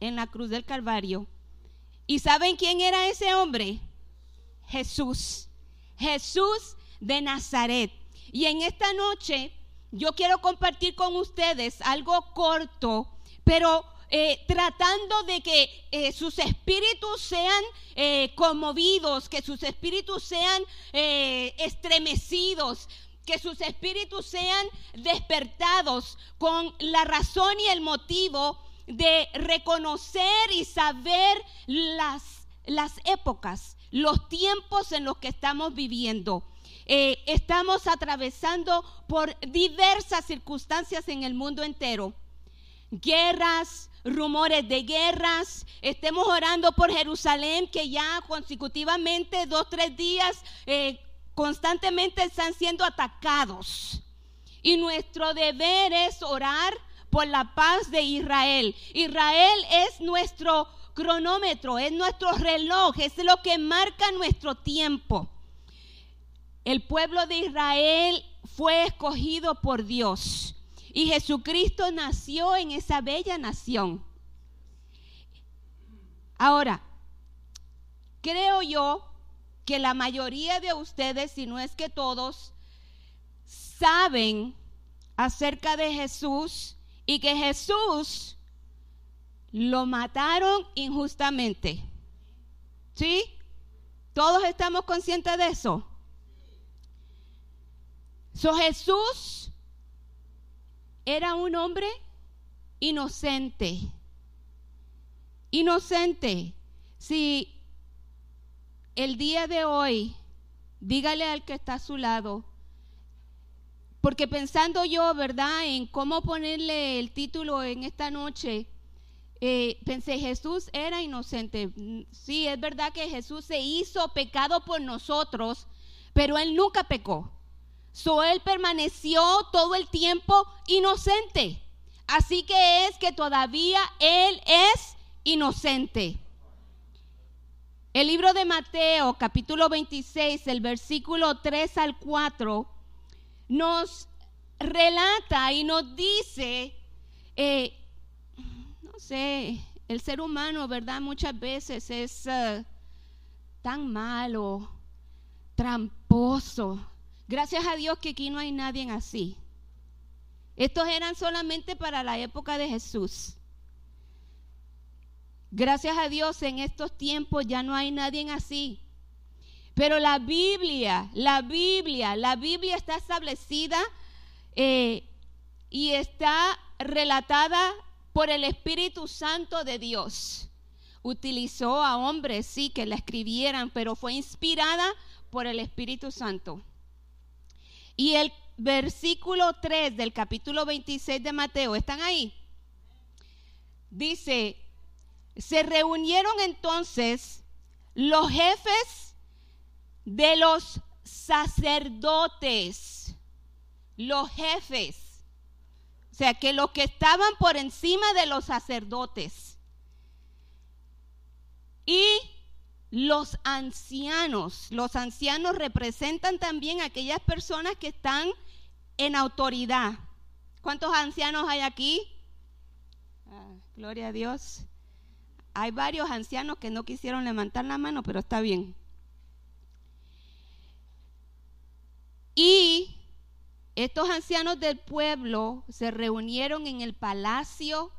en la cruz del Calvario. ¿Y saben quién era ese hombre? Jesús. Jesús de Nazaret. Y en esta noche yo quiero compartir con ustedes algo corto, pero eh, tratando de que eh, sus espíritus sean eh, conmovidos, que sus espíritus sean estremecidos, que sus espíritus sean despertados con la razón y el motivo de reconocer y saber las, las épocas, los tiempos en los que estamos viviendo. estamos atravesando por diversas circunstancias en el mundo entero. Guerras, rumores de guerras. Estemos orando por Jerusalén, que ya consecutivamente, dos, tres días, eh, constantemente están siendo atacados. Y nuestro deber es orar por la paz de Israel. Israel es nuestro cronómetro, es nuestro reloj, es lo que marca nuestro tiempo. El pueblo de Israel fue escogido por Dios. Y Jesucristo nació en esa bella nación. Ahora, creo yo que la mayoría de ustedes, si no es que todos, saben acerca de Jesús y que Jesús lo mataron injustamente. ¿Sí? ¿Todos estamos conscientes de eso? So Jesús era un hombre inocente. Inocente. Si el día de hoy, dígale al que está a su lado, porque pensando yo, ¿verdad?, en cómo ponerle el título en esta noche, eh, pensé, Jesús era inocente. Sí, es verdad que Jesús se hizo pecado por nosotros, pero él nunca pecó. So él permaneció todo el tiempo inocente. Así que es que todavía él es inocente. El libro de Mateo, capítulo 26, el versículo 3 al 4, nos relata y nos dice, eh, no sé, el ser humano, ¿verdad? Muchas veces es eh, tan malo, tramposo, Gracias a Dios que aquí no hay nadie así. Estos eran solamente para la época de Jesús. Gracias a Dios en estos tiempos ya no hay nadie así. Pero la Biblia, la Biblia, la Biblia está establecida eh, y está relatada por el Espíritu Santo de Dios. Utilizó a hombres, sí, que la escribieran, pero fue inspirada por el Espíritu Santo. Y el versículo 3 del capítulo 26 de Mateo, ¿están ahí? Dice, se reunieron entonces los jefes de los sacerdotes, los jefes, o sea, que los que estaban por encima de los sacerdotes. Y los ancianos. Los ancianos representan también aquellas personas que están en autoridad. ¿Cuántos ancianos hay aquí? Ah, gloria a Dios. Hay varios ancianos que no quisieron levantar la mano, pero está bien. Y estos ancianos del pueblo se reunieron en el palacio,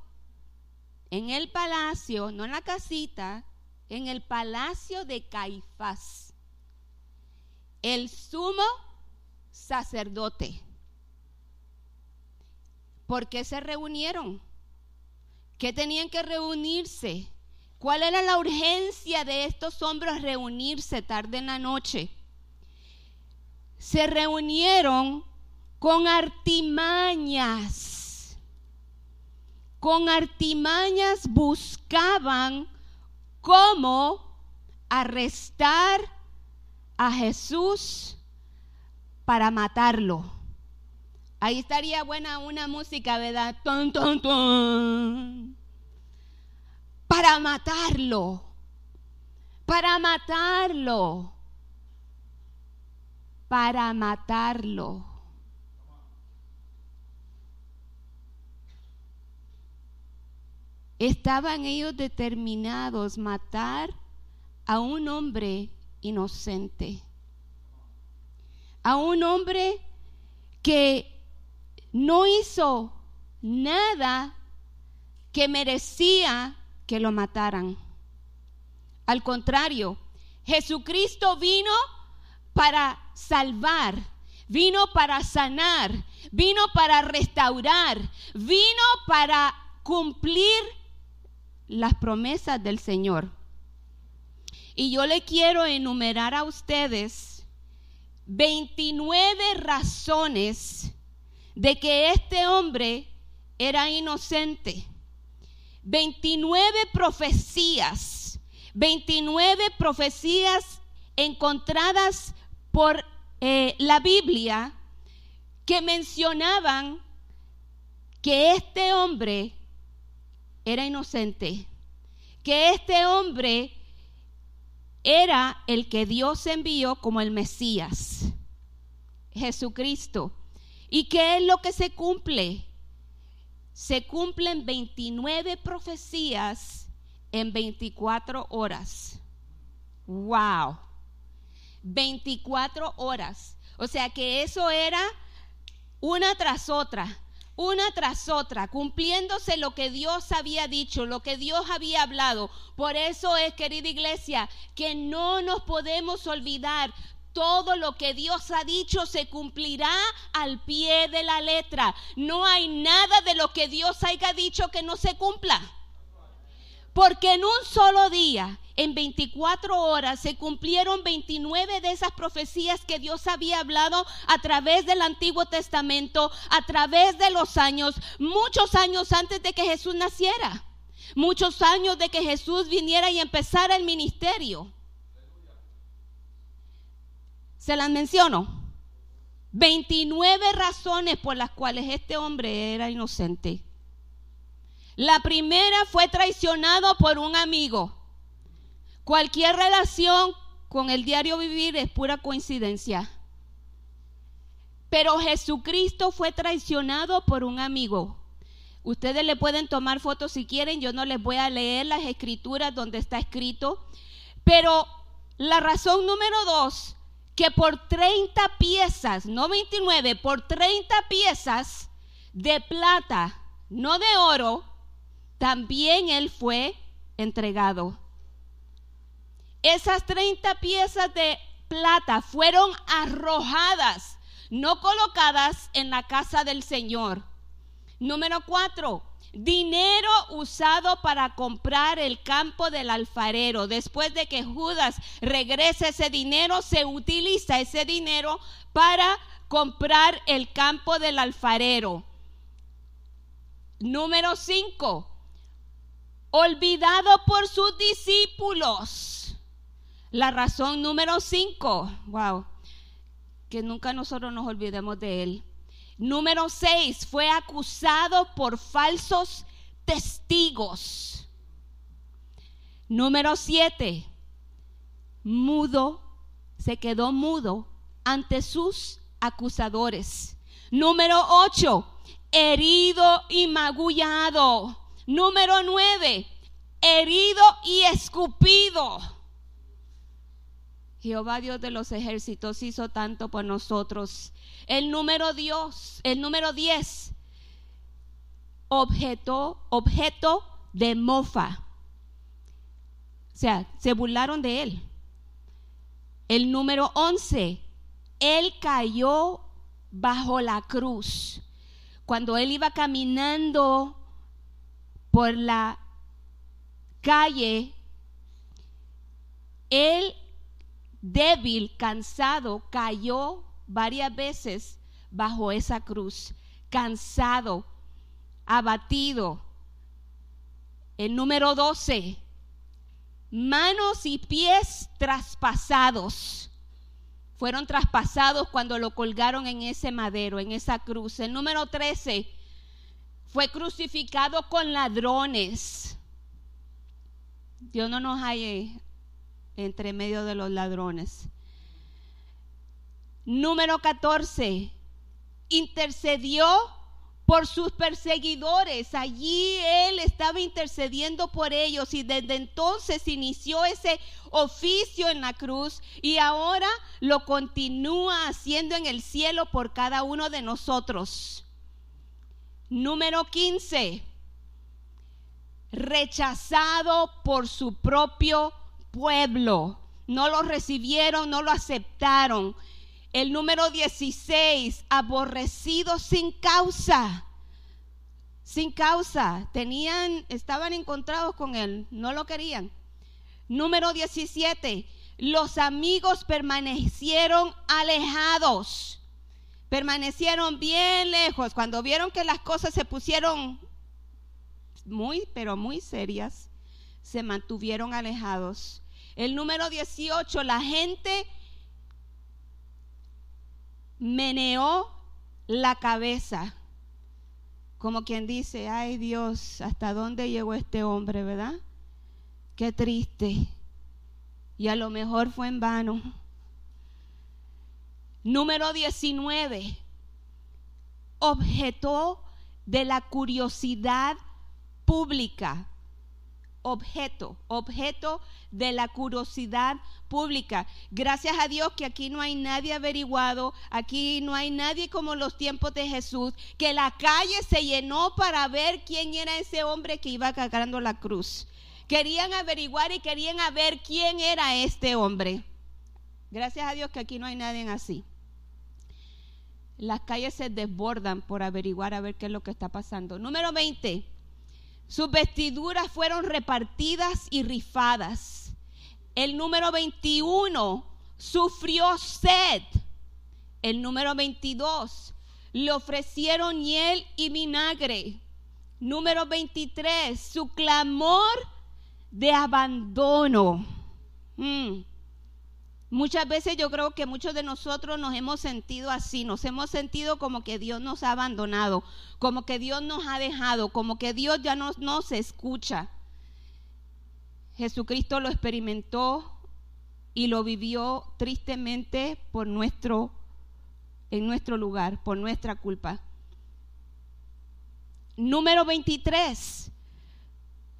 en el palacio, no en la casita, en el palacio de Caifás, el sumo sacerdote. ¿Por qué se reunieron? ¿Qué tenían que reunirse? ¿Cuál era la urgencia de estos hombres reunirse tarde en la noche? Se reunieron con artimañas. Con artimañas buscaban cómo arrestar a Jesús para matarlo. Ahí estaría buena una música, ¿verdad? Para matarlo. Para matarlo. Para matarlo. estaban ellos determinados matar a un hombre inocente, a un hombre que no hizo nada que merecía que lo mataran. Al contrario, Jesucristo vino para salvar, vino para sanar, vino para restaurar, vino para cumplir las promesas del Señor. Y yo le quiero enumerar a ustedes 29 razones de que este hombre era inocente. 29 profecías, 29 profecías encontradas por eh, la Biblia que mencionaban que este hombre era inocente, que este hombre era el que Dios envió como el Mesías, Jesucristo. ¿Y qué es lo que se cumple? Se cumplen 29 profecías en 24 horas. ¡Wow! 24 horas. O sea que eso era una tras otra una tras otra, cumpliéndose lo que Dios había dicho, lo que Dios había hablado. Por eso es, querida iglesia, que no nos podemos olvidar. Todo lo que Dios ha dicho se cumplirá al pie de la letra. No hay nada de lo que Dios haya dicho que no se cumpla. Porque en un solo día en 24 horas se cumplieron 29 de esas profecías que Dios había hablado a través del Antiguo Testamento, a través de los años, muchos años antes de que Jesús naciera, muchos años de que Jesús viniera y empezara el ministerio. Se las menciono. 29 razones por las cuales este hombre era inocente. La primera fue traicionado por un amigo. Cualquier relación con el diario vivir es pura coincidencia. Pero Jesucristo fue traicionado por un amigo. Ustedes le pueden tomar fotos si quieren, yo no les voy a leer las escrituras donde está escrito. Pero la razón número dos, que por 30 piezas, no 29, por 30 piezas de plata, no de oro, también él fue entregado. Esas 30 piezas de plata fueron arrojadas, no colocadas en la casa del Señor. Número cuatro, dinero usado para comprar el campo del alfarero. Después de que Judas regrese ese dinero, se utiliza ese dinero para comprar el campo del alfarero. Número cinco, olvidado por sus discípulos. La razón número cinco, wow, que nunca nosotros nos olvidemos de él. Número seis, fue acusado por falsos testigos. Número siete, mudo, se quedó mudo ante sus acusadores. Número ocho, herido y magullado. Número nueve, herido y escupido. Jehová Dios de los ejércitos hizo tanto por nosotros. El número Dios, el número 10, objeto, objeto de mofa. O sea, se burlaron de él. El número 11, él cayó bajo la cruz. Cuando él iba caminando por la calle, él débil, cansado, cayó varias veces bajo esa cruz, cansado, abatido. El número 12, manos y pies traspasados. Fueron traspasados cuando lo colgaron en ese madero, en esa cruz. El número 13, fue crucificado con ladrones. Dios no nos haya entre medio de los ladrones. Número 14, intercedió por sus perseguidores. Allí él estaba intercediendo por ellos y desde entonces inició ese oficio en la cruz y ahora lo continúa haciendo en el cielo por cada uno de nosotros. Número 15. Rechazado por su propio pueblo. No lo recibieron, no lo aceptaron. El número 16, aborrecido sin causa. Sin causa. Tenían, estaban encontrados con él, no lo querían. Número 17, los amigos permanecieron alejados. Permanecieron bien lejos. Cuando vieron que las cosas se pusieron muy, pero muy serias, se mantuvieron alejados. El número 18, la gente meneó la cabeza, como quien dice, ay Dios, ¿hasta dónde llegó este hombre, verdad? Qué triste. Y a lo mejor fue en vano. Número 19. Objetó de la curiosidad pública objeto, objeto de la curiosidad pública. Gracias a Dios que aquí no hay nadie averiguado, aquí no hay nadie como los tiempos de Jesús, que la calle se llenó para ver quién era ese hombre que iba cargando la cruz. Querían averiguar y querían ver quién era este hombre. Gracias a Dios que aquí no hay nadie así. Las calles se desbordan por averiguar a ver qué es lo que está pasando. Número 20 sus vestiduras fueron repartidas y rifadas. El número 21 sufrió sed. El número 22 le ofrecieron hiel y vinagre. Número 23, su clamor de abandono. Mm. Muchas veces yo creo que muchos de nosotros nos hemos sentido así, nos hemos sentido como que Dios nos ha abandonado, como que Dios nos ha dejado, como que Dios ya no nos escucha. Jesucristo lo experimentó y lo vivió tristemente por nuestro en nuestro lugar, por nuestra culpa. Número 23.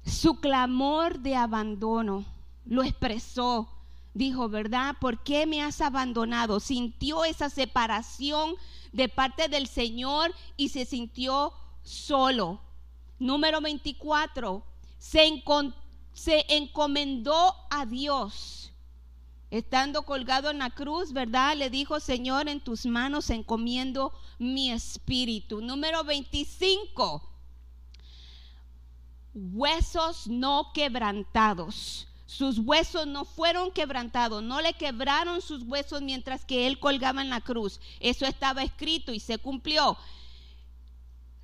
Su clamor de abandono lo expresó dijo, ¿verdad? ¿Por qué me has abandonado? Sintió esa separación de parte del Señor y se sintió solo. Número 24, se, encomendó a Dios. Estando colgado en la cruz, ¿verdad? Le dijo, Señor, en tus manos encomiendo mi espíritu. Número 25, huesos no quebrantados sus huesos no fueron quebrantados, no le quebraron sus huesos mientras que él colgaba en la cruz. Eso estaba escrito y se cumplió.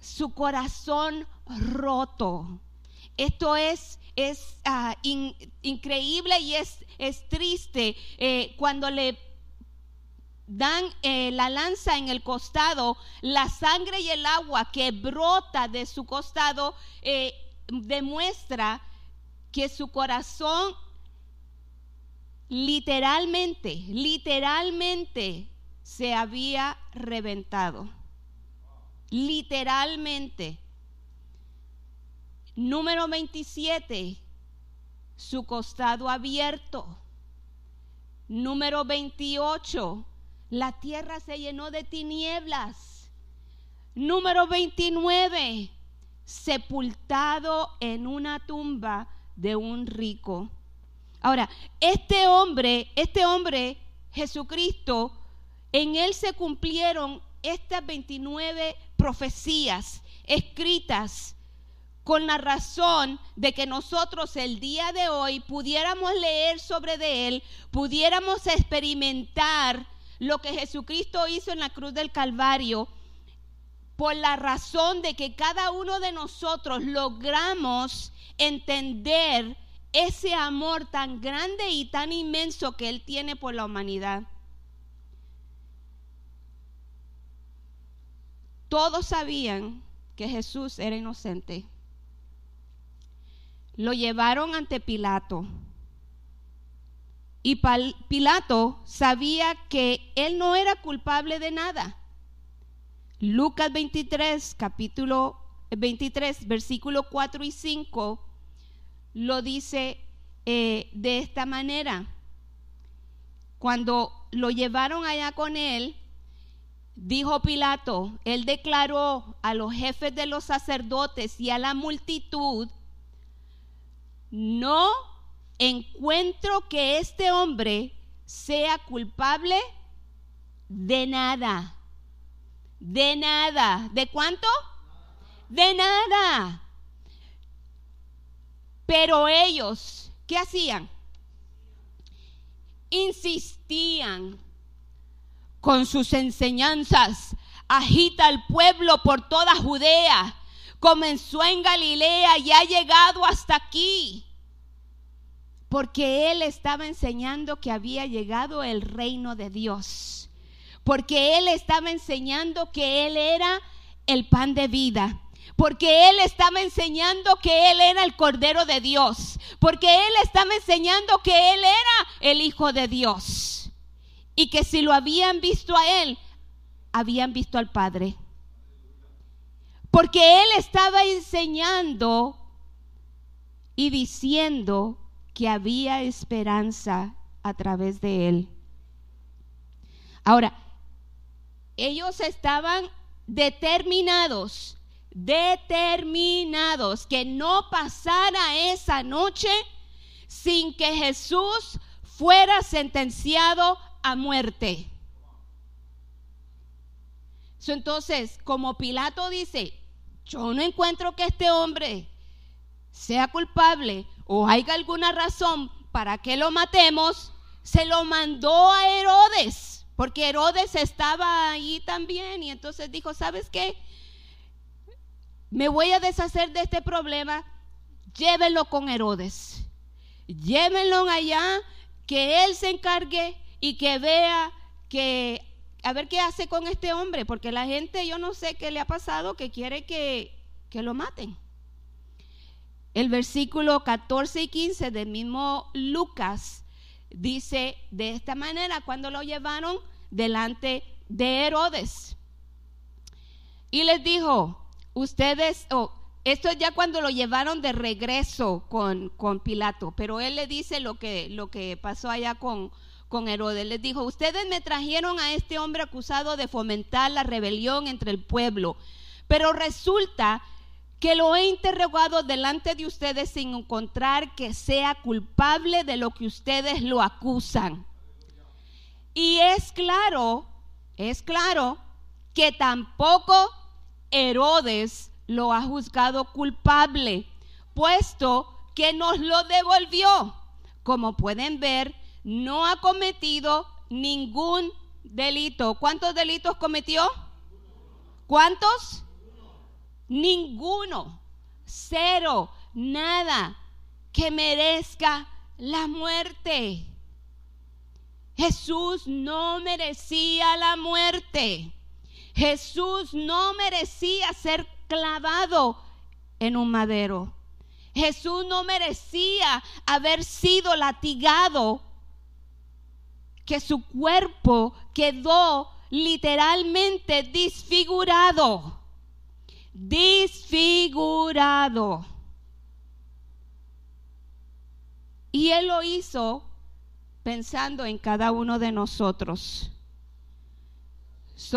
Su corazón roto. Esto es, es ah, increíble y es, es triste eh, cuando le dan eh, la lanza en el costado, la sangre y el agua que brota de su costado eh, demuestra que su corazón literalmente, literalmente se había reventado. Literalmente. Número 27, su costado abierto. Número 28, la tierra se llenó de tinieblas. Número 29, sepultado en una tumba de un rico. Ahora, este hombre, este hombre, Jesucristo, en él se cumplieron estas 29 profecías escritas con la razón de que nosotros el día de hoy pudiéramos leer sobre de él, pudiéramos experimentar lo que Jesucristo hizo en la cruz del Calvario, por la razón de que cada uno de nosotros logramos entender ese amor tan grande y tan inmenso que Él tiene por la humanidad. Todos sabían que Jesús era inocente. Lo llevaron ante Pilato. Y Pilato sabía que él no era culpable de nada. Lucas 23, capítulo 23, versículo 4 y 5, lo dice eh, de esta manera. Cuando lo llevaron allá con él, dijo Pilato, él declaró a los jefes de los sacerdotes y a la multitud, no encuentro que este hombre sea culpable de nada. De nada. ¿De cuánto? De nada. Pero ellos, ¿qué hacían? Insistían con sus enseñanzas. Agita al pueblo por toda Judea. Comenzó en Galilea y ha llegado hasta aquí. Porque él estaba enseñando que había llegado el reino de Dios porque Él estaba enseñando que Él era el pan de vida. Porque Él estaba enseñando que Él era el Cordero de Dios. Porque Él estaba enseñando que Él era el Hijo de Dios. Y que si lo habían visto a Él, habían visto al Padre. Porque Él estaba enseñando y diciendo que había esperanza a través de Él. Ahora, ellos estaban determinados, determinados, que no pasara esa noche sin que Jesús fuera sentenciado a muerte. Entonces, como Pilato dice, yo no encuentro que este hombre sea culpable o haya alguna razón para que lo matemos, se lo mandó a Herodes porque Herodes estaba ahí también y entonces dijo, ¿sabes qué? Me voy a deshacer de este problema, llévenlo con Herodes. Llévenlo allá, que él se encargue y que vea que, a ver qué hace con este hombre, porque la gente, yo no sé qué le ha pasado, que quiere que, que lo maten. El versículo 14 y 15 del mismo Lucas dice de esta manera cuando lo llevaron delante de Herodes. Y les dijo, ustedes, oh, esto es ya cuando lo llevaron de regreso con, con Pilato, pero él le dice lo que, lo que pasó allá con, con Herodes. Les dijo, ustedes me trajeron a este hombre acusado de fomentar la rebelión entre el pueblo, pero resulta que lo he interrogado delante de ustedes sin encontrar que sea culpable de lo que ustedes lo acusan. Y es claro, es claro que tampoco Herodes lo ha juzgado culpable, puesto que nos lo devolvió. Como pueden ver, no ha cometido ningún delito. ¿Cuántos delitos cometió? ¿Cuántos? Ninguno, cero, nada que merezca la muerte. Jesús no merecía la muerte. Jesús no merecía ser clavado en un madero. Jesús no merecía haber sido latigado, que su cuerpo quedó literalmente disfigurado disfigurado. Y Él lo hizo pensando en cada uno de nosotros.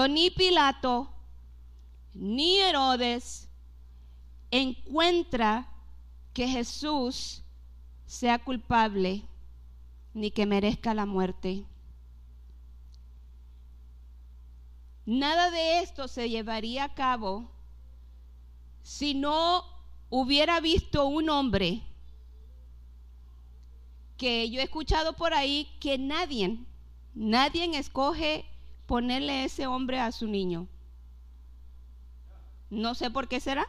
ni Pilato ni Herodes encuentra que Jesús sea culpable ni que merezca la muerte. Nada de esto se llevaría a cabo si no hubiera visto un hombre que yo he escuchado por ahí que nadie, nadie escoge ponerle ese hombre a su niño. No sé por qué será.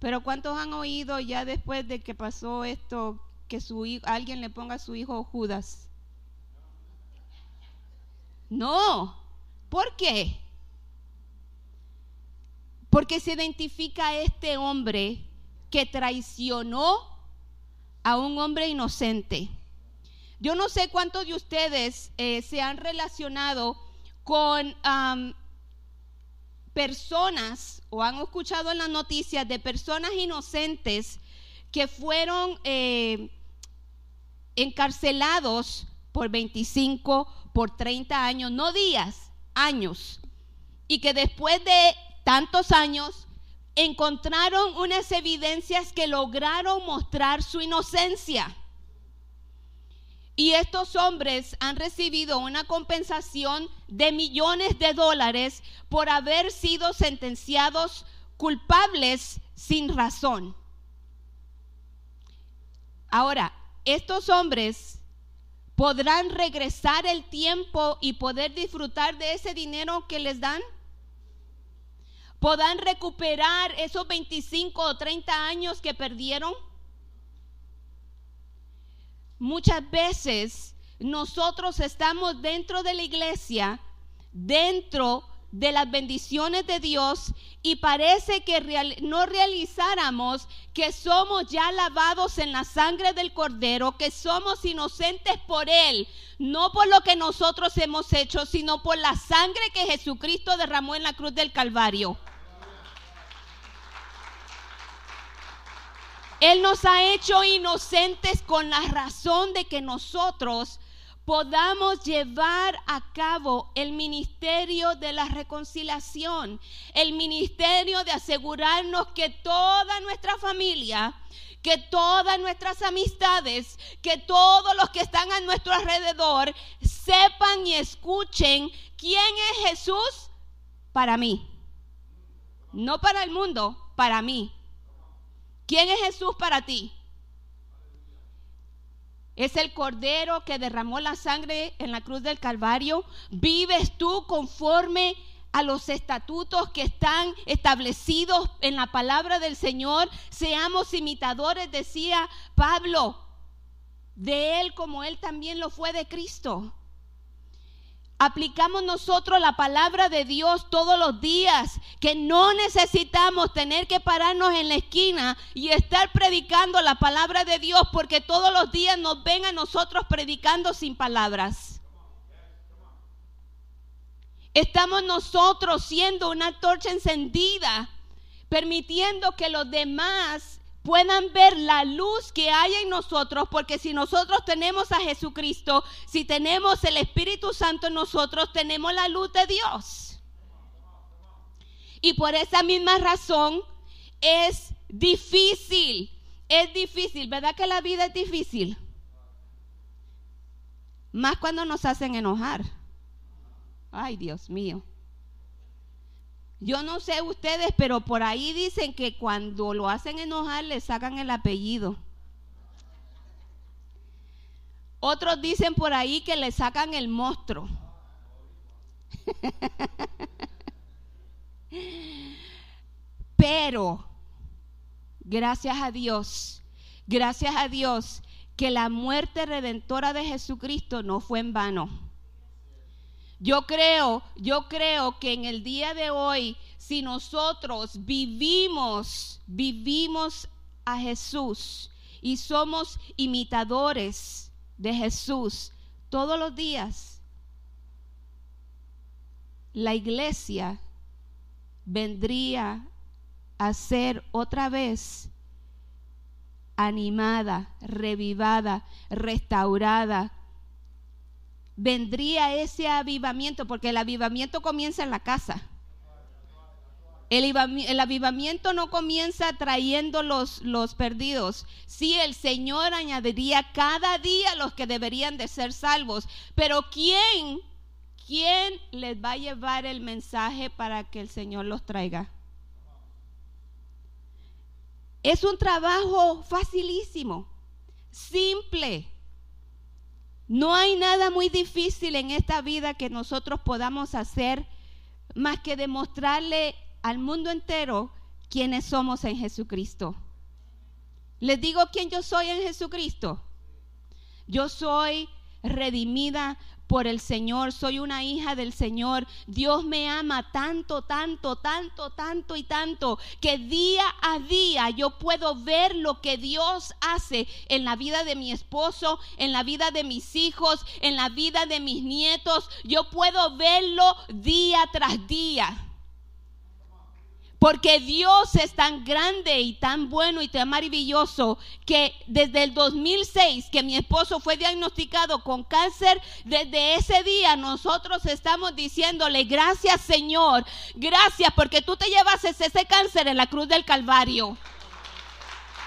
Pero ¿cuántos han oído ya después de que pasó esto que su alguien le ponga a su hijo Judas? No. ¿Por qué? Porque se identifica a este hombre que traicionó a un hombre inocente. Yo no sé cuántos de ustedes eh, se han relacionado con personas, o han escuchado en las noticias de personas inocentes que fueron eh, encarcelados por 25, por 30 años, no días, años, y que después de tantos años encontraron unas evidencias que lograron mostrar su inocencia. Y estos hombres han recibido una compensación de millones de dólares por haber sido sentenciados culpables sin razón. Ahora, estos hombres podrán regresar el tiempo y poder disfrutar de ese dinero que les dan. Podrán recuperar esos 25 o 30 años que perdieron. Muchas veces nosotros estamos dentro de la iglesia, dentro de las bendiciones de Dios y parece que no realizáramos que somos ya lavados en la sangre del Cordero, que somos inocentes por Él, no por lo que nosotros hemos hecho, sino por la sangre que Jesucristo derramó en la cruz del Calvario. Él nos ha hecho inocentes con la razón de que nosotros podamos llevar a cabo el ministerio de la reconciliación, el ministerio de asegurarnos que toda nuestra familia, que todas nuestras amistades, que todos los que están a nuestro alrededor sepan y escuchen quién es Jesús para mí. No para el mundo, para mí. ¿Quién es Jesús para ti? Es el cordero que derramó la sangre en la cruz del Calvario. ¿Vives tú conforme a los estatutos que están establecidos en la palabra del Señor? Seamos imitadores, decía Pablo, de Él como Él también lo fue de Cristo aplicamos nosotros la palabra de Dios todos los días, que no necesitamos tener que pararnos en la esquina y estar predicando la palabra de Dios, porque todos los días nos ven a nosotros predicando sin palabras. Estamos nosotros siendo una torcha encendida, permitiendo que los demás puedan ver la luz que hay en nosotros, porque si nosotros tenemos a Jesucristo, si tenemos el Espíritu Santo en nosotros, tenemos la luz de Dios. Y por esa misma razón es difícil, es difícil, ¿verdad que la vida es difícil? Más cuando nos hacen enojar. Ay, Dios mío. Yo no sé ustedes, pero por ahí dicen que cuando lo hacen enojar le sacan el apellido. Otros dicen por ahí que le sacan el monstruo. Pero, gracias a Dios, gracias a Dios que la muerte redentora de Jesucristo no fue en vano yo creo, yo creo que en el día de hoy, si nosotros vivimos, vivimos a Jesús y somos imitadores de Jesús todos los días, la iglesia vendría a ser otra vez animada, revivada, restaurada, vendría ese avivamiento, porque el avivamiento comienza en la casa. El, avivamiento no comienza trayendo los, los perdidos. Sí, el Señor añadiría cada día los que deberían de ser salvos. Pero ¿quién, quién les va a llevar el mensaje para que el Señor los traiga? Es un trabajo facilísimo, simple. No hay nada muy difícil en esta vida que nosotros podamos hacer más que demostrarle al mundo entero quiénes somos en Jesucristo. Les digo quién yo soy en Jesucristo. Yo soy redimida por el Señor, soy una hija del Señor. Dios me ama tanto, tanto, tanto, tanto y tanto, que día a día yo puedo ver lo que Dios hace en la vida de mi esposo, en la vida de mis hijos, en la vida de mis nietos. Yo puedo verlo día tras día. Porque Dios es tan grande y tan bueno y tan maravilloso que desde el 2006 que mi esposo fue diagnosticado con cáncer, desde ese día nosotros estamos diciéndole gracias Señor, gracias porque tú te llevas ese cáncer en la cruz del Calvario.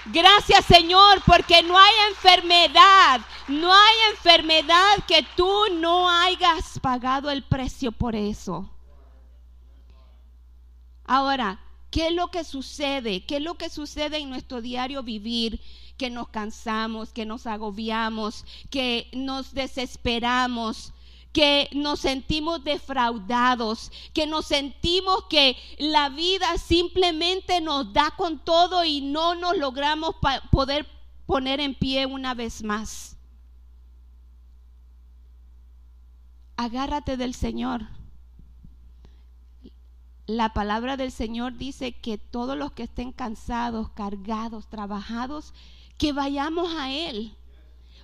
Gracias Señor porque no hay enfermedad, no hay enfermedad que tú no hayas pagado el precio por eso. Ahora, ¿qué es lo que sucede? ¿Qué es lo que sucede en nuestro diario vivir? Que nos cansamos, que nos agobiamos, que nos desesperamos que nos sentimos defraudados, que nos sentimos que la vida simplemente nos da con todo y no nos logramos poder poner en pie una vez más. Agárrate del Señor. La palabra del Señor dice que todos los que estén cansados, cargados, trabajados, que vayamos a Él,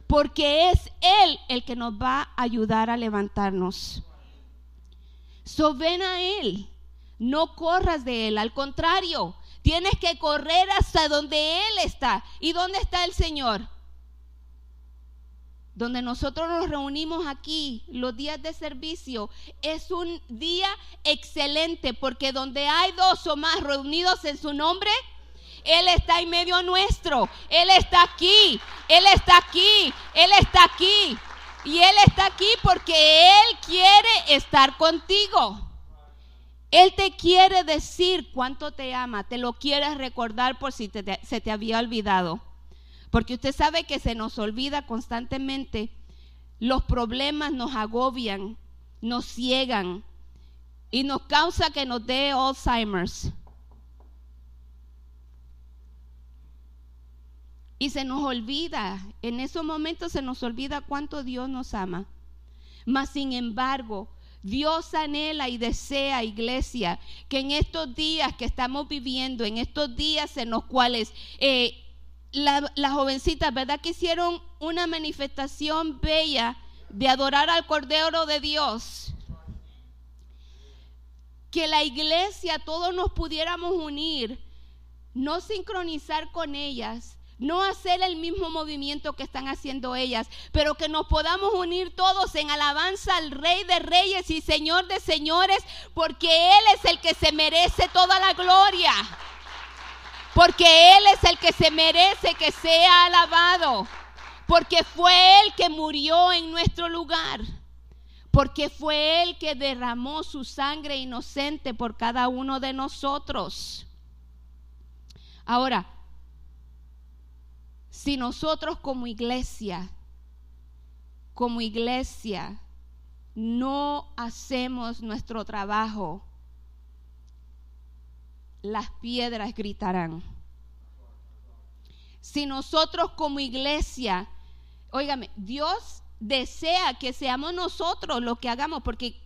porque es Él el que nos va a ayudar a levantarnos. So ven a Él, no corras de Él, al contrario, tienes que correr hasta donde Él está. ¿Y dónde está el Señor? Donde nosotros nos reunimos aquí, los días de servicio, es un día excelente porque donde hay dos o más reunidos en su nombre, Él está en medio nuestro, Él está aquí, Él está aquí, Él está aquí. Y Él está aquí porque Él quiere estar contigo. Él te quiere decir cuánto te ama, te lo quieres recordar por si se te había olvidado. Porque usted sabe que se nos olvida constantemente, los problemas nos agobian, nos ciegan y nos causa que nos dé Alzheimer's. Y se nos olvida, en esos momentos se nos olvida cuánto Dios nos ama. Mas sin embargo, Dios anhela y desea, iglesia, que en estos días que estamos viviendo, en estos días en los cuales eh, las jovencitas, ¿verdad? Que hicieron una manifestación bella de adorar al Cordero de Dios. Que la iglesia, todos nos pudiéramos unir, no sincronizar con ellas, no hacer el mismo movimiento que están haciendo ellas, pero que nos podamos unir todos en alabanza al Rey de Reyes y Señor de Señores, porque Él es el que se merece toda la gloria porque Él es el que se merece que sea alabado, porque fue Él que murió en nuestro lugar, porque fue Él que derramó su sangre inocente por cada uno de nosotros. Ahora, si nosotros como iglesia, como iglesia, no hacemos nuestro trabajo, las piedras gritarán. Si nosotros como iglesia, óigame, Dios desea que seamos nosotros los que hagamos, porque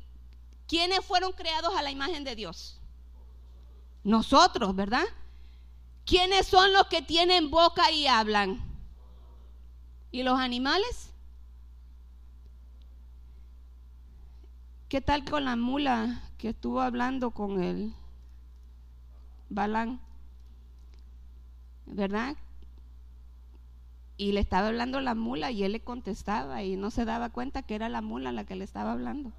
¿quiénes fueron creados a la imagen de Dios? Nosotros, ¿verdad? ¿Quiénes son los que tienen boca y hablan? ¿Y los animales? ¿Qué tal con la mula que estuvo hablando con él? Balán, ¿verdad? Y le estaba hablando la mula y él le contestaba y no se daba cuenta que era la mula la que le estaba hablando.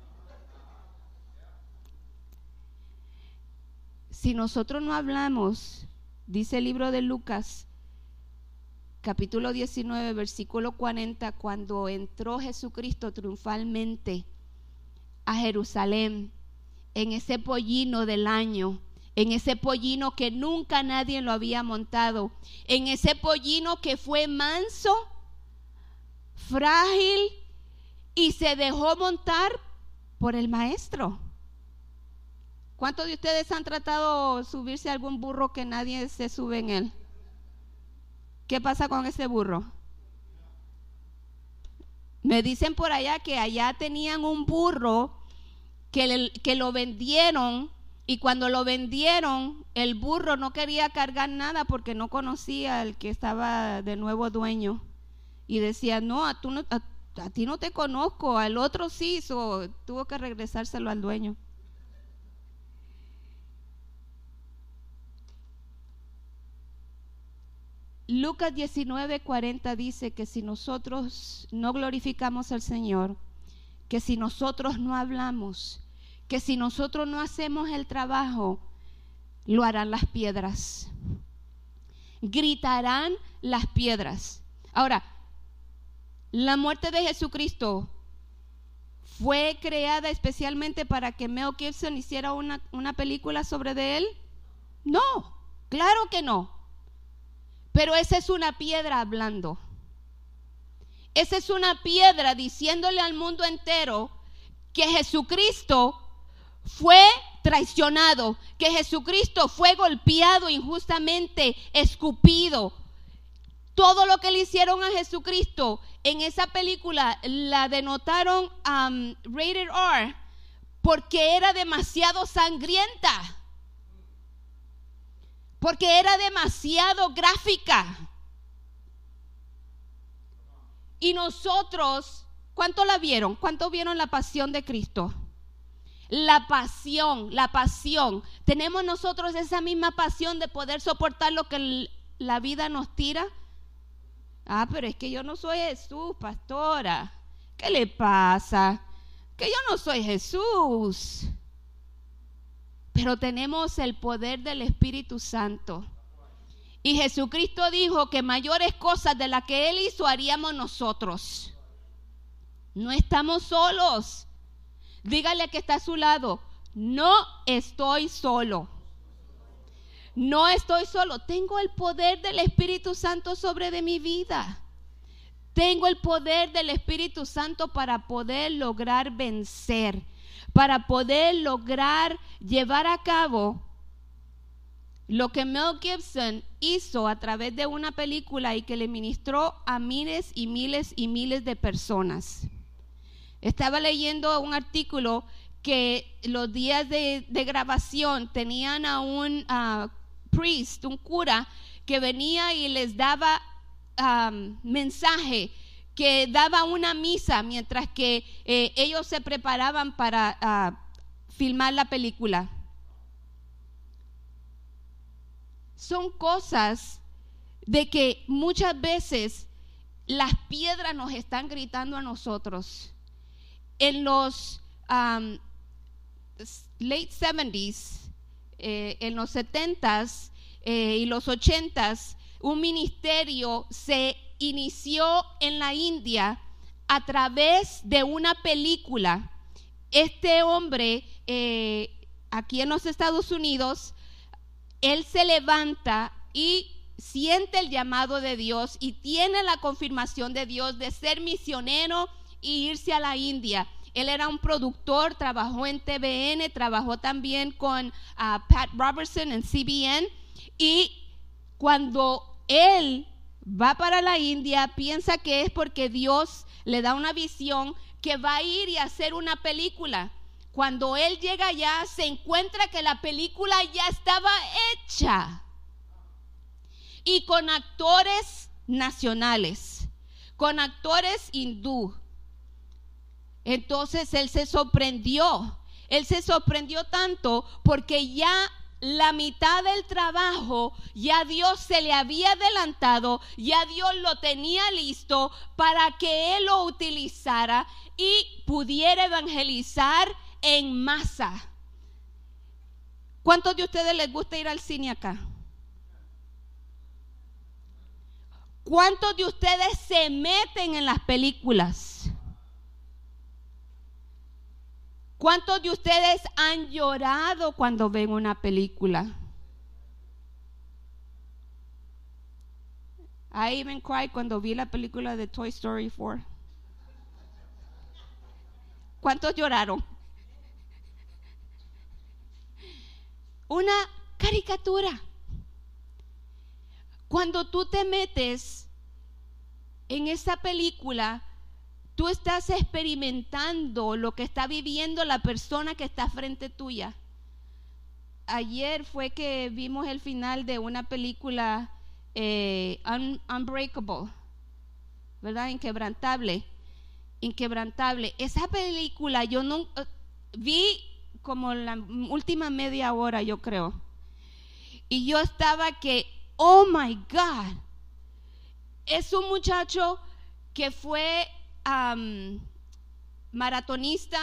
Si nosotros no hablamos, dice el libro de Lucas, capítulo 19, versículo 40, cuando entró Jesucristo triunfalmente a Jerusalén en ese pollino del año, en ese pollino que nunca nadie lo había montado, en ese pollino que fue manso, frágil y se dejó montar por el maestro. ¿Cuántos de ustedes han tratado de subirse a algún burro que nadie se sube en él? ¿Qué pasa con ese burro? Me dicen por allá que allá tenían un burro que, que lo vendieron y cuando lo vendieron el burro no quería cargar nada porque no conocía al que estaba de nuevo dueño y decía, no, a, tú no- a- ti no te conozco, al otro sí, so, tuvo que regresárselo al dueño. Lucas 19:40 dice que si nosotros no glorificamos al Señor, que si nosotros no hablamos, que si nosotros no hacemos el trabajo, lo harán las piedras. Gritarán las piedras. Ahora, la muerte de Jesucristo fue creada especialmente para que Mel Gibson hiciera una, una película sobre de él. No, claro que no. Pero esa es una piedra hablando. Esa es una piedra diciéndole al mundo entero que Jesucristo fue traicionado, que Jesucristo fue golpeado injustamente, escupido. Todo lo que le hicieron a Jesucristo en esa película la denotaron um, rated R porque era demasiado sangrienta porque era demasiado gráfica. Y nosotros, ¿cuánto la vieron? ¿Cuánto vieron la pasión de Cristo? La pasión, la pasión. Tenemos nosotros esa misma pasión de poder soportar lo que la vida nos tira. Ah, pero es que yo no soy Jesús, pastora. ¿Qué le pasa? Que yo no soy Jesús pero tenemos el poder del Espíritu Santo. Y Jesucristo dijo que mayores cosas de las que Él hizo haríamos nosotros. No estamos solos. Dígale que está a su lado, no estoy solo. No estoy solo. Tengo el poder del Espíritu Santo sobre de mi vida. Tengo el poder del Espíritu Santo para poder lograr vencer para poder lograr llevar a cabo lo que Mel Gibson hizo a través de una película y que le ministró a miles y miles y miles de personas. Estaba leyendo un artículo que los días de, grabación tenían a un uh, priest, un cura, que venía y les daba um, mensaje que daba una misa mientras que eh, ellos se preparaban para uh, filmar la película. Son cosas de que muchas veces las piedras nos están gritando a nosotros. En los late 70s, eh, en los 70s eh, y los 80s, un ministerio se inició en la India a través de una película. Este hombre, eh, aquí en los Estados Unidos, él se levanta y siente el llamado de Dios y tiene la confirmación de Dios de ser misionero y irse a la India. Él era un productor, trabajó en TVN, trabajó también con uh, Pat Robertson en CBN y cuando él va para la India, piensa que es porque Dios le da una visión que va a ir y hacer una película. Cuando él llega allá, se encuentra que la película ya estaba hecha y con actores nacionales, con actores hindú. Entonces él se sorprendió, él se sorprendió tanto porque ya la mitad del trabajo ya Dios se le había adelantado, ya Dios lo tenía listo para que Él lo utilizara y pudiera evangelizar en masa. ¿Cuántos de ustedes les gusta ir al cine acá? ¿Cuántos de ustedes se meten en las películas? ¿Cuántos de ustedes han llorado cuando ven una película? I even cried cuando vi la película de Toy Story 4. ¿Cuántos lloraron? Una caricatura. Cuando tú te metes en esa película, Tú estás experimentando lo que está viviendo la persona que está frente tuya. Ayer fue que vimos el final de una película eh, Unbreakable, ¿verdad? Inquebrantable. Inquebrantable. Esa película yo no eh, vi como la última media hora, yo creo. Y yo estaba que, oh my God, es un muchacho que fue maratonista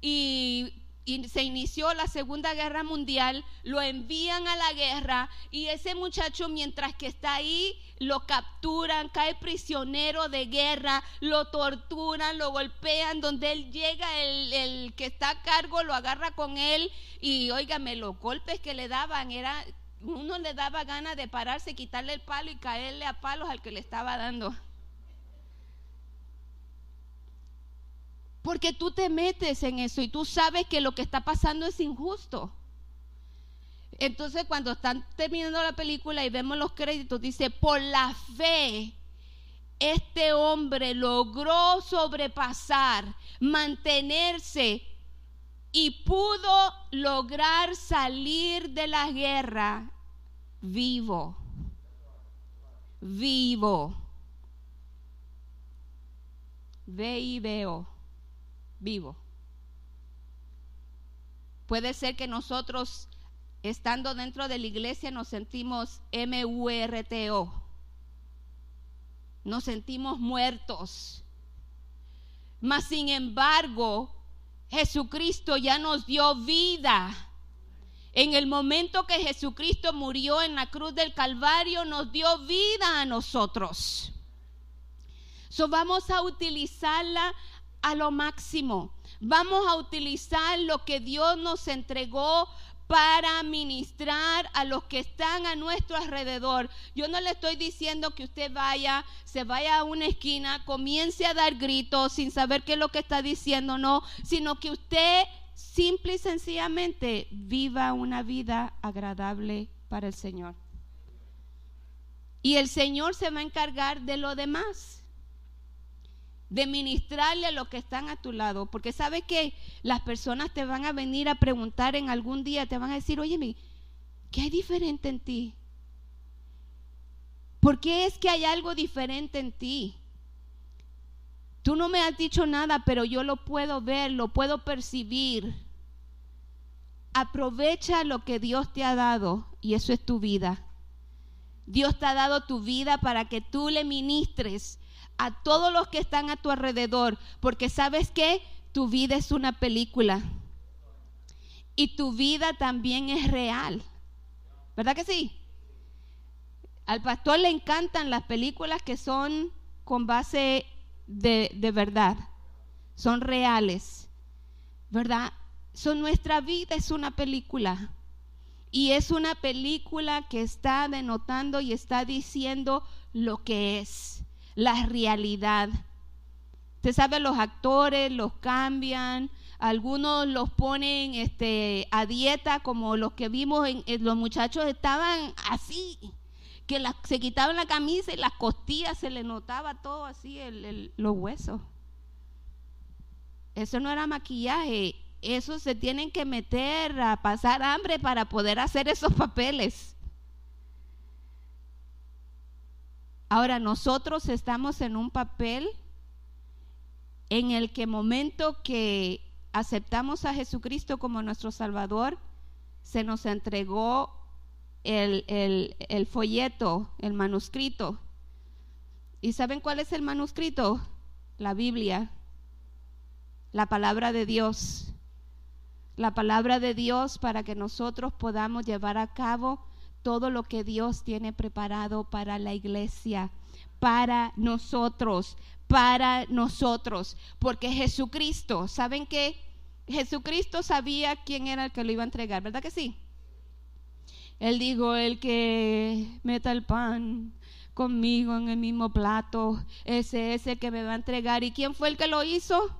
y, se inició la Segunda Guerra Mundial, lo envían a la guerra y ese muchacho mientras que está ahí lo capturan, cae prisionero de guerra, lo torturan, lo golpean, donde él llega, el, el que está a cargo lo agarra con él y óigame, los golpes que le daban era, uno le daba ganas de pararse, quitarle el palo y caerle a palos al que le estaba dando. Porque tú te metes en eso y tú sabes que lo que está pasando es injusto. Entonces cuando están terminando la película y vemos los créditos, dice, por la fe, este hombre logró sobrepasar, mantenerse y pudo lograr salir de la guerra vivo. Vivo. Ve y veo vivo. Puede ser que nosotros, estando dentro de la iglesia, nos sentimos M-U-R-T-O. Nos sentimos muertos. Mas, sin embargo, Jesucristo ya nos dio vida. En el momento que Jesucristo murió en la cruz del Calvario, nos dio vida a nosotros. So vamos a utilizarla a lo máximo. Vamos a utilizar lo que Dios nos entregó para ministrar a los que están a nuestro alrededor. Yo no le estoy diciendo que usted vaya, se vaya a una esquina, comience a dar gritos sin saber qué es lo que está diciendo, no, sino que usted simple y sencillamente viva una vida agradable para el Señor. Y el Señor se va a encargar de lo demás de ministrarle a los que están a tu lado, porque sabe que las personas te van a venir a preguntar en algún día, te van a decir, oye, ¿qué hay diferente en ti? ¿Por qué es que hay algo diferente en ti? Tú no me has dicho nada, pero yo lo puedo ver, lo puedo percibir. Aprovecha lo que Dios te ha dado y eso es tu vida. Dios te ha dado tu vida para que tú le ministres a todos los que están a tu alrededor, porque sabes que tu vida es una película y tu vida también es real. ¿Verdad que sí? Al pastor le encantan las películas que son con base de, de verdad, son reales, ¿verdad? Son nuestra vida es una película. Y es una película que está denotando y está diciendo lo que es la realidad. Usted sabe, los actores los cambian, algunos los ponen este, a dieta, como los que vimos, en, los muchachos estaban así, que se quitaban la camisa y las costillas se le notaba todo así, los huesos. Eso no era maquillaje, eso se tienen que meter a pasar hambre para poder hacer esos papeles. Ahora nosotros estamos en un papel en el que momento que aceptamos a Jesucristo como nuestro Salvador, se nos entregó el, el, folleto, el manuscrito. ¿Y saben cuál es el manuscrito? La Biblia, la palabra de Dios. La palabra de Dios para que nosotros podamos llevar a cabo todo lo que Dios tiene preparado para la iglesia, para nosotros, para nosotros. Porque Jesucristo, ¿saben qué? Jesucristo sabía quién era el que lo iba a entregar, ¿verdad que sí? Él dijo, el que meta el pan conmigo en el mismo plato, ese es el que me va a entregar. ¿Y quién fue el que lo hizo?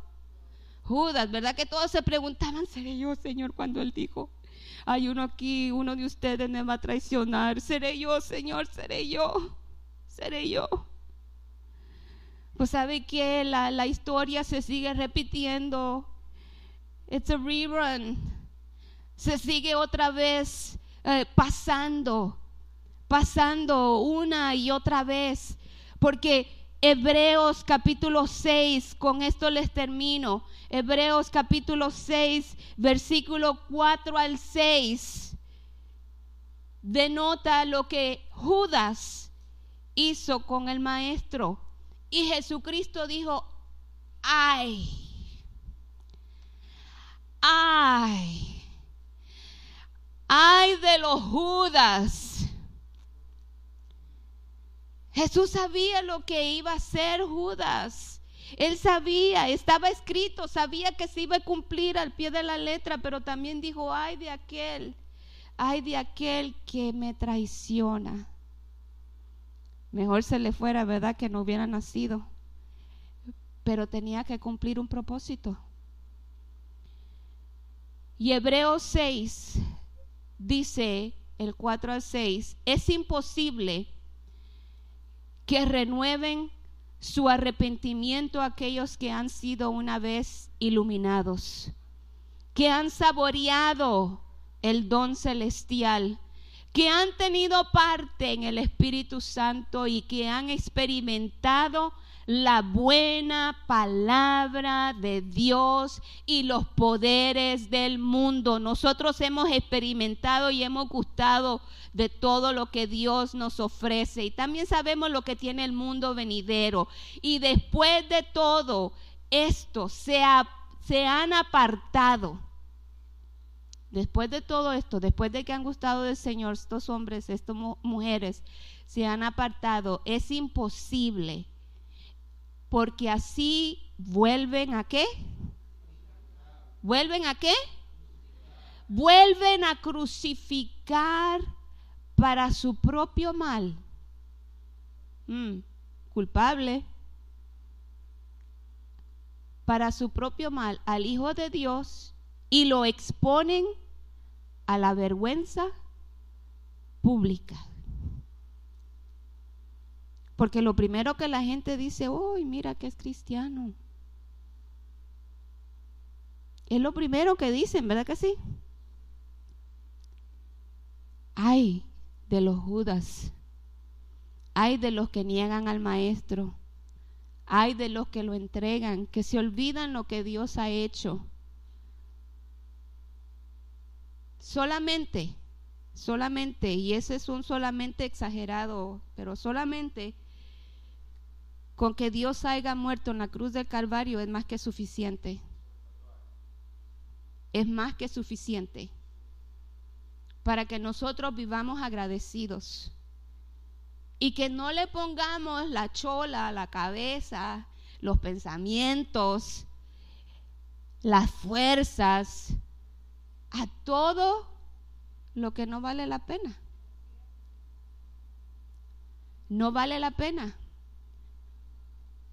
Judas, ¿verdad que todos se preguntaban, ¿seré yo, Señor, cuando él dijo? Hay uno aquí, uno de ustedes me va a traicionar. Seré yo, Señor, seré yo, seré yo. Pues sabe que la, la historia se sigue repitiendo. It's a rerun. Se sigue otra vez eh, pasando, pasando una y otra vez. Porque Hebreos capítulo 6, con esto les termino. Hebreos capítulo 6, versículo 4 al 6, denota lo que Judas hizo con el maestro. Y Jesucristo dijo, ay, ay, ay de los Judas Jesús sabía lo que iba a hacer Judas. Él sabía, estaba escrito, sabía que se iba a cumplir al pie de la letra, pero también dijo, ay de aquel, ay de aquel que me traiciona. Mejor se le fuera, ¿verdad? Que no hubiera nacido. Pero tenía que cumplir un propósito. Y Hebreos 6 dice, el 4 al 6, es imposible que renueven su arrepentimiento aquellos que han sido una vez iluminados, que han saboreado el don celestial, que han tenido parte en el Espíritu Santo y que han experimentado la buena palabra de Dios y los poderes del mundo. Nosotros hemos experimentado y hemos gustado de todo lo que Dios nos ofrece y también sabemos lo que tiene el mundo venidero. Y después de todo esto se, se han apartado. Después de todo esto, después de que han gustado del Señor, estos hombres, estas mujeres, se han apartado, es imposible porque así vuelven a qué? ¿Vuelven a qué? Vuelven a crucificar para su propio mal. Mm, culpable. Para su propio mal al Hijo de Dios y lo exponen a la vergüenza pública. Porque lo primero que la gente dice, uy, mira que es cristiano. Es lo primero que dicen, ¿verdad que sí? Ay de los Judas. Ay de los que niegan al maestro. Ay de los que lo entregan, que se olvidan lo que Dios ha hecho. Solamente, solamente, y ese es un solamente exagerado, pero solamente con que Dios haya muerto en la cruz del Calvario es más que suficiente. Es más que suficiente para que nosotros vivamos agradecidos y que no le pongamos la chola la cabeza, los pensamientos, las fuerzas, a todo lo que no vale la pena. No vale la pena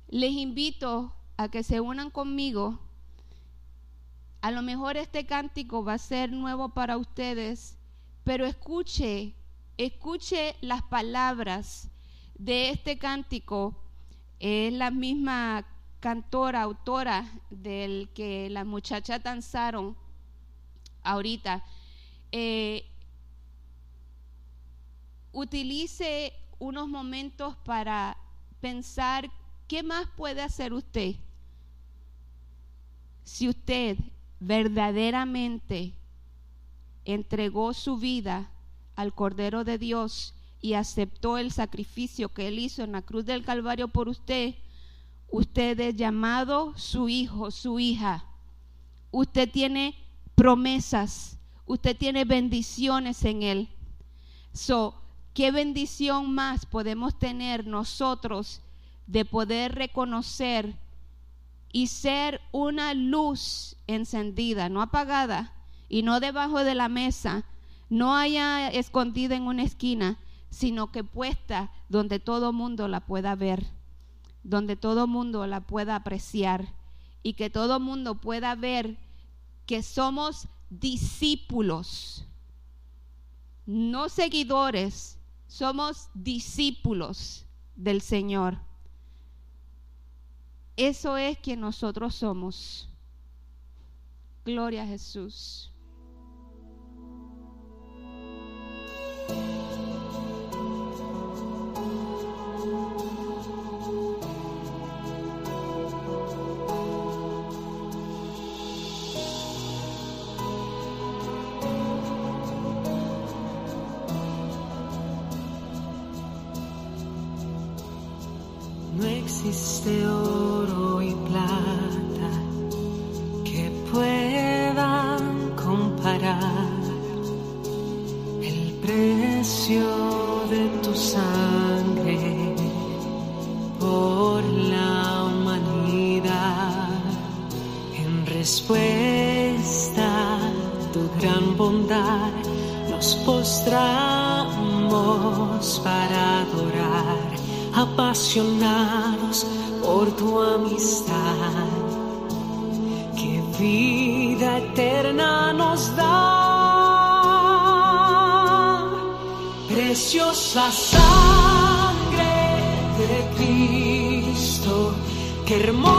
les invito a que se unan conmigo. A lo mejor este cántico va a ser nuevo para ustedes, pero escuche, escuche las palabras de este cántico. Es la misma cantora, autora del que las muchachas danzaron ahorita. Eh, utilice unos momentos para pensar ¿Qué más puede hacer usted si usted verdaderamente entregó su vida al Cordero de Dios y aceptó el sacrificio que Él hizo en la cruz del Calvario por usted? Usted es llamado su hijo, su hija. Usted tiene promesas, usted tiene bendiciones en Él. So, ¿qué bendición más podemos tener nosotros de poder reconocer y ser una luz encendida, no apagada y no debajo de la mesa, no haya escondida en una esquina, sino que puesta donde todo mundo la pueda ver, donde todo mundo la pueda apreciar y que todo mundo pueda ver que somos discípulos, no seguidores, somos discípulos del Señor. Eso es quien nosotros somos. Gloria a Jesús. No existe hoy. para adorar, apasionados por tu amistad. Que vida eterna nos da, preciosa sangre de Cristo, que hermosa.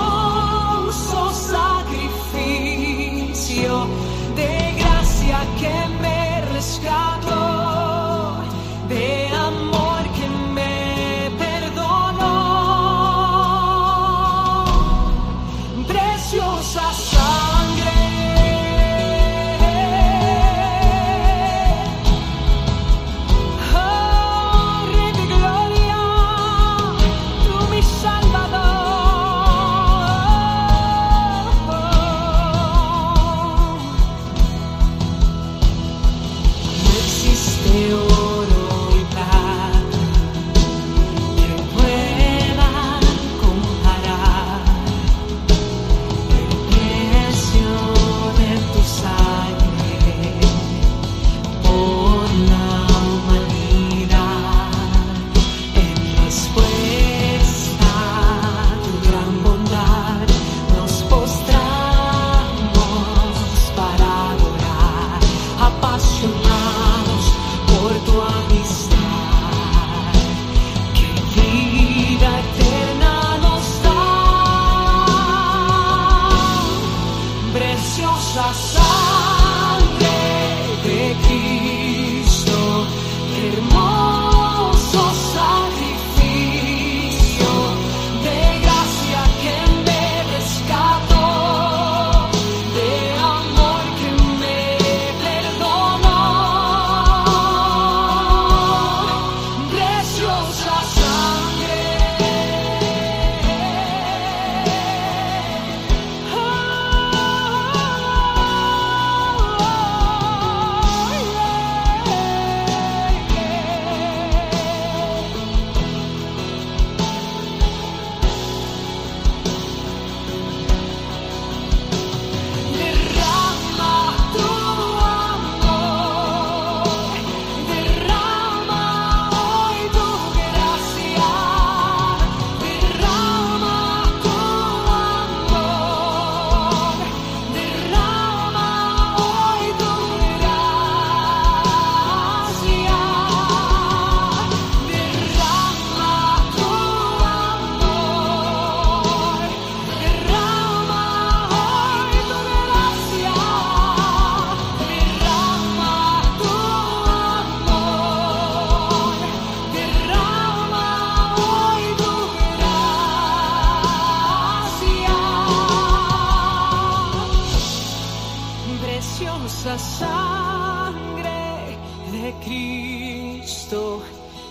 preciosa sangre de Cristo,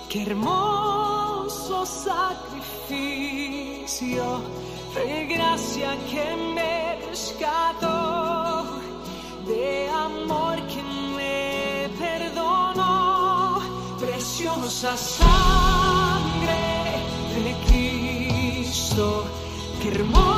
qué hermoso sacrificio, fue gracia que me rescató, de amor que me perdonó, preciosa sangre de Cristo, qué hermoso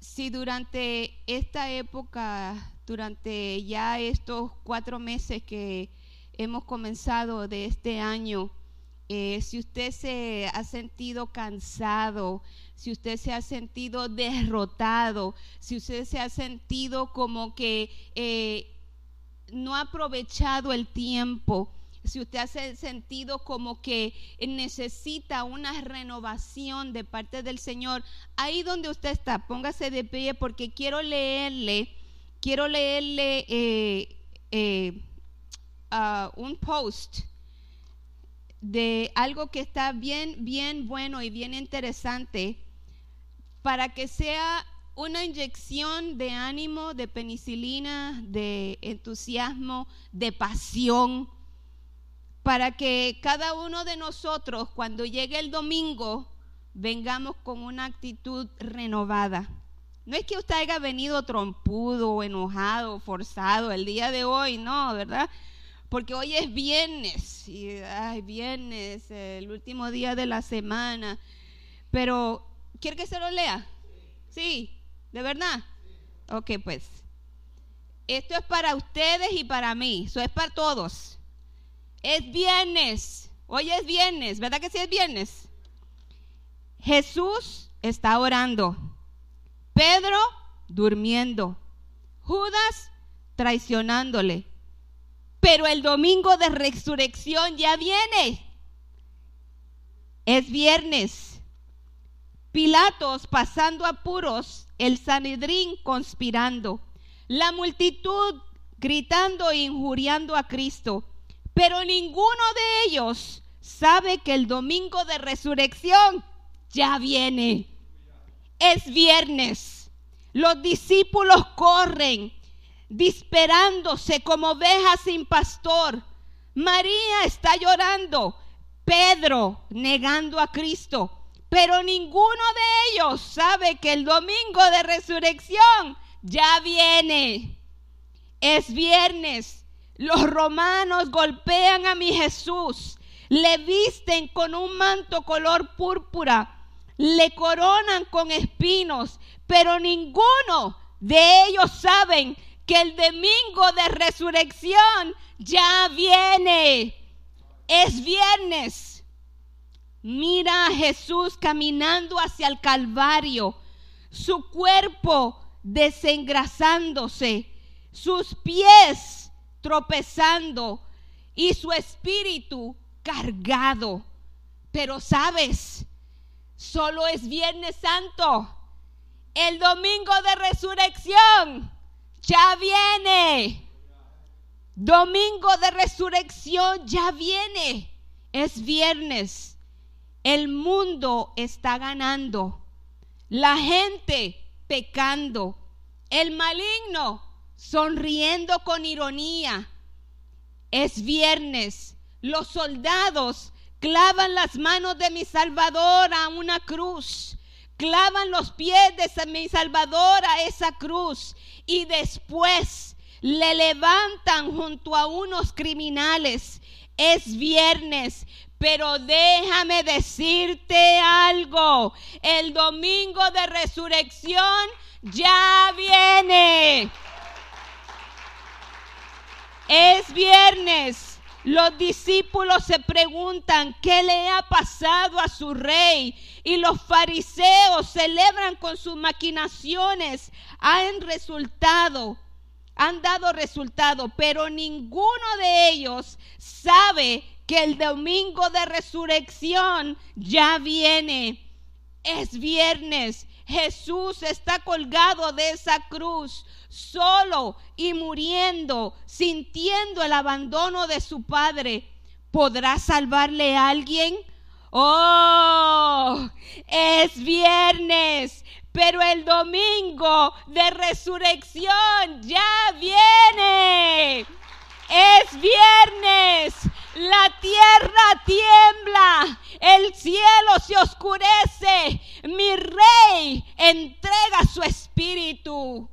Si durante esta época, durante ya estos cuatro meses que hemos comenzado de este año, eh, si usted se ha sentido cansado, si usted se ha sentido derrotado, si usted se ha sentido como que eh, no ha aprovechado el tiempo, si usted ha se- sentido como que necesita una renovación de parte del Señor, ahí donde usted está, póngase de pie porque quiero leerle, quiero leerle eh, eh, ah, un post de algo que está bien, bien bueno y bien interesante para que sea una inyección de ánimo, de penicilina, de entusiasmo, de pasión, para que cada uno de nosotros cuando llegue el domingo vengamos con una actitud renovada. No es que usted haya venido trompudo, enojado, forzado el día de hoy, no, ¿verdad? Porque hoy es viernes, y ay, viernes, el último día de la semana. Pero, ¿quiere que se lo lea? Sí, ¿de verdad? Ok, pues. Esto es para ustedes y para mí, eso es para todos. Es viernes, hoy es viernes, ¿verdad que sí es viernes? Jesús está orando, Pedro durmiendo, Judas traicionándole. Pero el domingo de resurrección ya viene. Es viernes. Pilatos pasando apuros, el Sanedrín conspirando, la multitud gritando e injuriando a Cristo. Pero ninguno de ellos sabe que el domingo de resurrección ya viene. Es viernes. Los discípulos corren, disperándose como ovejas sin pastor. María está llorando. Pedro negando a Cristo. Pero ninguno de ellos sabe que el domingo de resurrección ya viene. Es viernes. Los romanos golpean a mi Jesús. Le visten con un manto color púrpura. Le coronan con espinos. Pero ninguno de ellos saben que el domingo de resurrección ya viene. Es viernes. Mira a Jesús caminando hacia el Calvario, su cuerpo desengrasándose, sus pies tropezando y su espíritu cargado. Pero sabes, solo es Viernes Santo. El domingo de resurrección ya viene. Domingo de resurrección ya viene. Es viernes. El mundo está ganando. La gente pecando. El maligno sonriendo con ironía. Es viernes. Los soldados clavan las manos de mi Salvador a una cruz. Clavan los pies de mi Salvador a esa cruz. Y después le levantan junto a unos criminales. Es viernes, pero déjame decirte algo. El domingo de resurrección ya viene. Es viernes. Los discípulos se preguntan qué le ha pasado a su rey y los fariseos celebran con sus maquinaciones. Han resultado, han dado resultado, pero ninguno de ellos sabe que el domingo de resurrección ya viene. Es viernes. Jesús está colgado de esa cruz, solo y muriendo, sintiendo el abandono de su Padre. ¿Podrá salvarle a alguien? Oh, es viernes, pero el domingo de resurrección ya viene. Es viernes, la tierra tiembla, el cielo se oscurece, mi rey entrega su espíritu.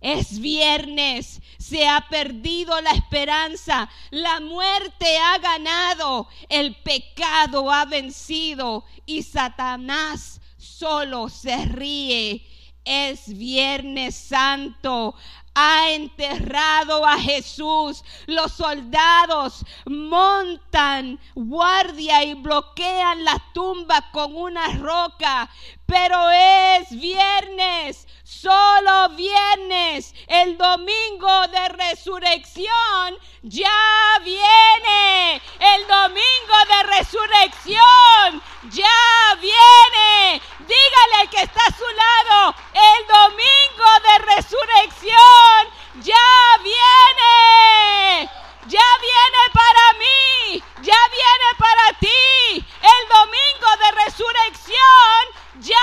Es viernes, se ha perdido la esperanza, la muerte ha ganado, el pecado ha vencido y Satanás solo se ríe. Es viernes santo, ha enterrado a Jesús. Los soldados montan guardia y bloquean la tumba con una roca. Pero es viernes, solo viernes. El domingo de resurrección ya viene. El domingo de resurrección ya viene. Dígale al que está a su lado, el domingo de resurrección ya viene. Ya viene para mí, ya viene para ti. El domingo de resurrección ya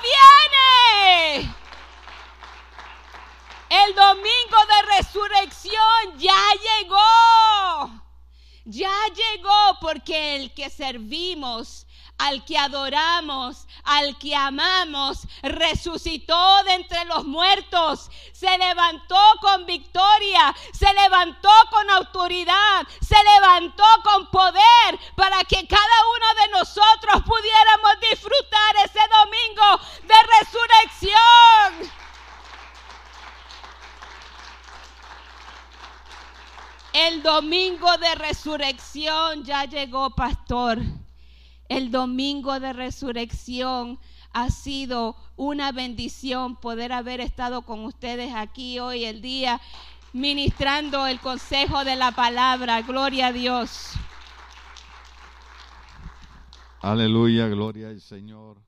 viene. El domingo de resurrección ya llegó. Ya llegó porque el que servimos, al que adoramos, al que amamos, resucitó de entre los muertos, se levantó con victoria, se levantó con autoridad, se levantó con poder para que cada uno de nosotros pudiéramos disfrutar ese domingo de resurrección. El domingo de resurrección ya llegó, pastor. El domingo de resurrección ha sido una bendición poder haber estado con ustedes aquí hoy el día ministrando el consejo de la palabra. Gloria a Dios. Aleluya, gloria al Señor.